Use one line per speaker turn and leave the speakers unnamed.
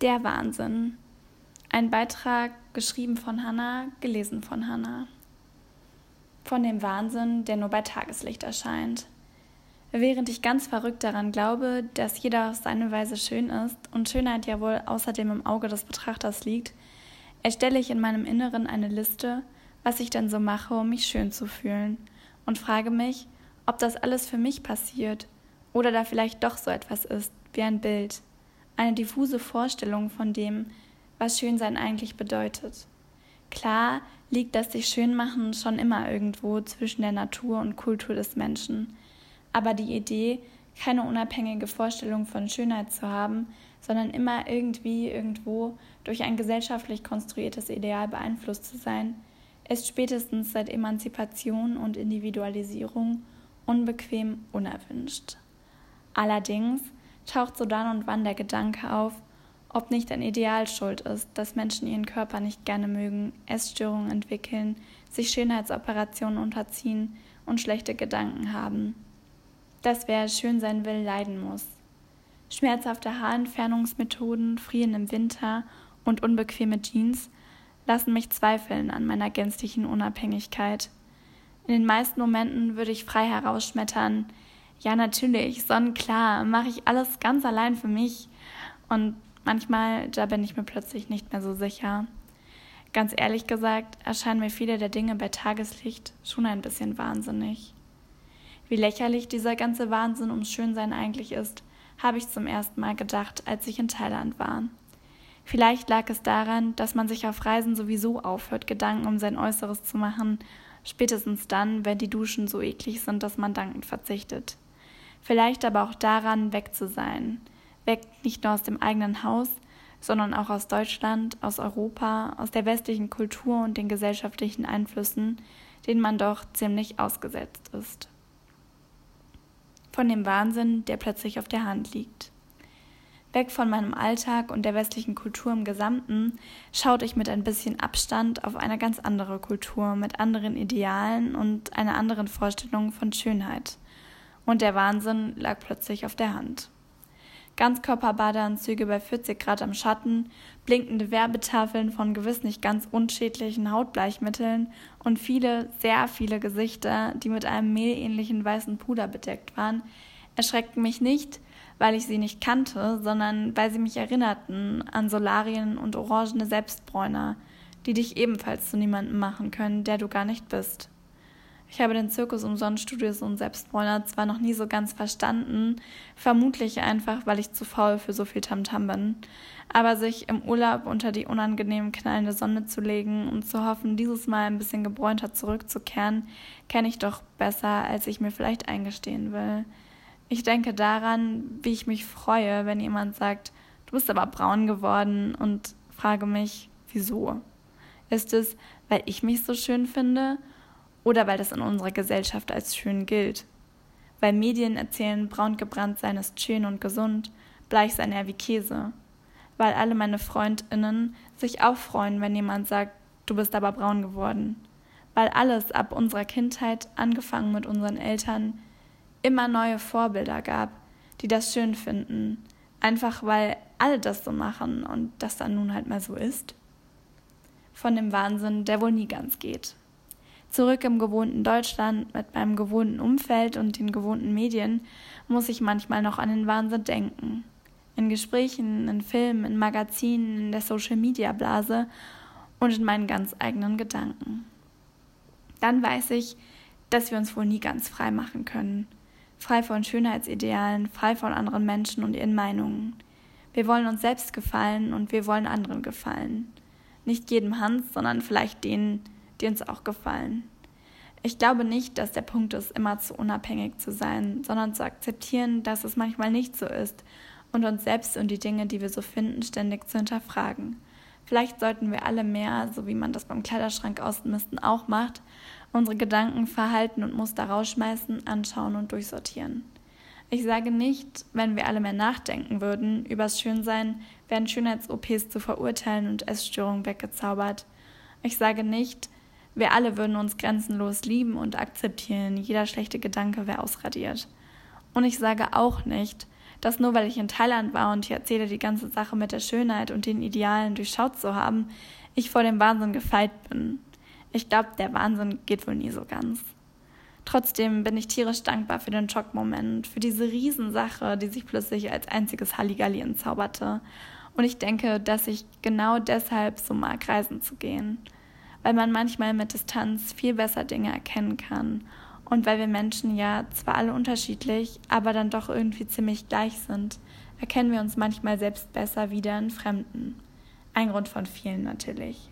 Der Wahnsinn. Ein Beitrag geschrieben von Hannah, gelesen von Hannah. Von dem Wahnsinn, der nur bei Tageslicht erscheint. Während ich ganz verrückt daran glaube, dass jeder auf seine Weise schön ist und Schönheit ja wohl außerdem im Auge des Betrachters liegt, erstelle ich in meinem Inneren eine Liste, was ich denn so mache, um mich schön zu fühlen, und frage mich, ob das alles für mich passiert oder da vielleicht doch so etwas ist, wie ein Bild, eine diffuse Vorstellung von dem, was Schönsein eigentlich bedeutet. Klar liegt das sich schön machen schon immer irgendwo zwischen der Natur und Kultur des Menschen, aber die Idee, keine unabhängige Vorstellung von Schönheit zu haben, sondern immer irgendwie irgendwo durch ein gesellschaftlich konstruiertes Ideal beeinflusst zu sein, ist spätestens seit Emanzipation und Individualisierung unbequem unerwünscht. Allerdings taucht so dann und wann der Gedanke auf, ob nicht ein Ideal schuld ist, dass Menschen ihren Körper nicht gerne mögen, Essstörungen entwickeln, sich Schönheitsoperationen unterziehen und schlechte Gedanken haben. Dass wer schön sein will, leiden muss. Schmerzhafte Haarentfernungsmethoden, Frieren im Winter und unbequeme Jeans lassen mich zweifeln an meiner gänzlichen Unabhängigkeit. In den meisten Momenten würde ich frei herausschmettern, ja, natürlich, sonnenklar, mache ich alles ganz allein für mich. Und manchmal, da bin ich mir plötzlich nicht mehr so sicher. Ganz ehrlich gesagt, erscheinen mir viele der Dinge bei Tageslicht schon ein bisschen wahnsinnig. Wie lächerlich dieser ganze Wahnsinn ums Schönsein eigentlich ist, habe ich zum ersten Mal gedacht, als ich in Thailand war. Vielleicht lag es daran, dass man sich auf Reisen sowieso aufhört, Gedanken um sein Äußeres zu machen, spätestens dann, wenn die Duschen so eklig sind, dass man dankend verzichtet vielleicht aber auch daran, weg zu sein. Weg nicht nur aus dem eigenen Haus, sondern auch aus Deutschland, aus Europa, aus der westlichen Kultur und den gesellschaftlichen Einflüssen, denen man doch ziemlich ausgesetzt ist. Von dem Wahnsinn, der plötzlich auf der Hand liegt. Weg von meinem Alltag und der westlichen Kultur im Gesamten schaute ich mit ein bisschen Abstand auf eine ganz andere Kultur mit anderen Idealen und einer anderen Vorstellung von Schönheit und der Wahnsinn lag plötzlich auf der Hand. Ganzkörperbadeanzüge bei 40 Grad am Schatten, blinkende Werbetafeln von gewiss nicht ganz unschädlichen Hautbleichmitteln und viele, sehr viele Gesichter, die mit einem mehlähnlichen weißen Puder bedeckt waren, erschreckten mich nicht, weil ich sie nicht kannte, sondern weil sie mich erinnerten an Solarien und orangene Selbstbräuner, die dich ebenfalls zu niemandem machen können, der du gar nicht bist. Ich habe den Zirkus um Sonnenstudios und Selbstbräuner zwar noch nie so ganz verstanden, vermutlich einfach, weil ich zu faul für so viel Tamtam bin. Aber sich im Urlaub unter die unangenehm knallende Sonne zu legen und zu hoffen, dieses Mal ein bisschen gebräunter zurückzukehren, kenne ich doch besser, als ich mir vielleicht eingestehen will. Ich denke daran, wie ich mich freue, wenn jemand sagt, du bist aber braun geworden und frage mich, wieso? Ist es, weil ich mich so schön finde? Oder weil das in unserer Gesellschaft als schön gilt. Weil Medien erzählen, braun gebrannt sein ist schön und gesund, bleich sein eher wie Käse. Weil alle meine Freundinnen sich auch freuen, wenn jemand sagt, du bist aber braun geworden. Weil alles ab unserer Kindheit, angefangen mit unseren Eltern, immer neue Vorbilder gab, die das schön finden. Einfach weil alle das so machen und das dann nun halt mal so ist. Von dem Wahnsinn, der wohl nie ganz geht. Zurück im gewohnten Deutschland mit meinem gewohnten Umfeld und den gewohnten Medien muss ich manchmal noch an den Wahnsinn denken. In Gesprächen, in Filmen, in Magazinen, in der Social-Media-Blase und in meinen ganz eigenen Gedanken. Dann weiß ich, dass wir uns wohl nie ganz frei machen können. Frei von Schönheitsidealen, frei von anderen Menschen und ihren Meinungen. Wir wollen uns selbst gefallen und wir wollen anderen gefallen. Nicht jedem Hans, sondern vielleicht denen, die uns auch gefallen. Ich glaube nicht, dass der Punkt ist, immer zu unabhängig zu sein, sondern zu akzeptieren, dass es manchmal nicht so ist und uns selbst und die Dinge, die wir so finden, ständig zu hinterfragen. Vielleicht sollten wir alle mehr, so wie man das beim Kleiderschrank ausmisten auch macht, unsere Gedanken, Verhalten und Muster rausschmeißen, anschauen und durchsortieren. Ich sage nicht, wenn wir alle mehr nachdenken würden, übers Schönsein wären Schönheits-OPs zu verurteilen und Essstörungen weggezaubert. Ich sage nicht, wir alle würden uns grenzenlos lieben und akzeptieren, jeder schlechte Gedanke wäre ausradiert. Und ich sage auch nicht, dass nur weil ich in Thailand war und ich erzähle die ganze Sache mit der Schönheit und den Idealen durchschaut zu haben, ich vor dem Wahnsinn gefeit bin. Ich glaube, der Wahnsinn geht wohl nie so ganz. Trotzdem bin ich tierisch dankbar für den Schockmoment, für diese Riesensache, die sich plötzlich als einziges Halligalli entzauberte. Und ich denke, dass ich genau deshalb so mag, reisen zu gehen. Weil man manchmal mit Distanz viel besser Dinge erkennen kann. Und weil wir Menschen ja zwar alle unterschiedlich, aber dann doch irgendwie ziemlich gleich sind, erkennen wir uns manchmal selbst besser wieder in Fremden. Ein Grund von vielen natürlich.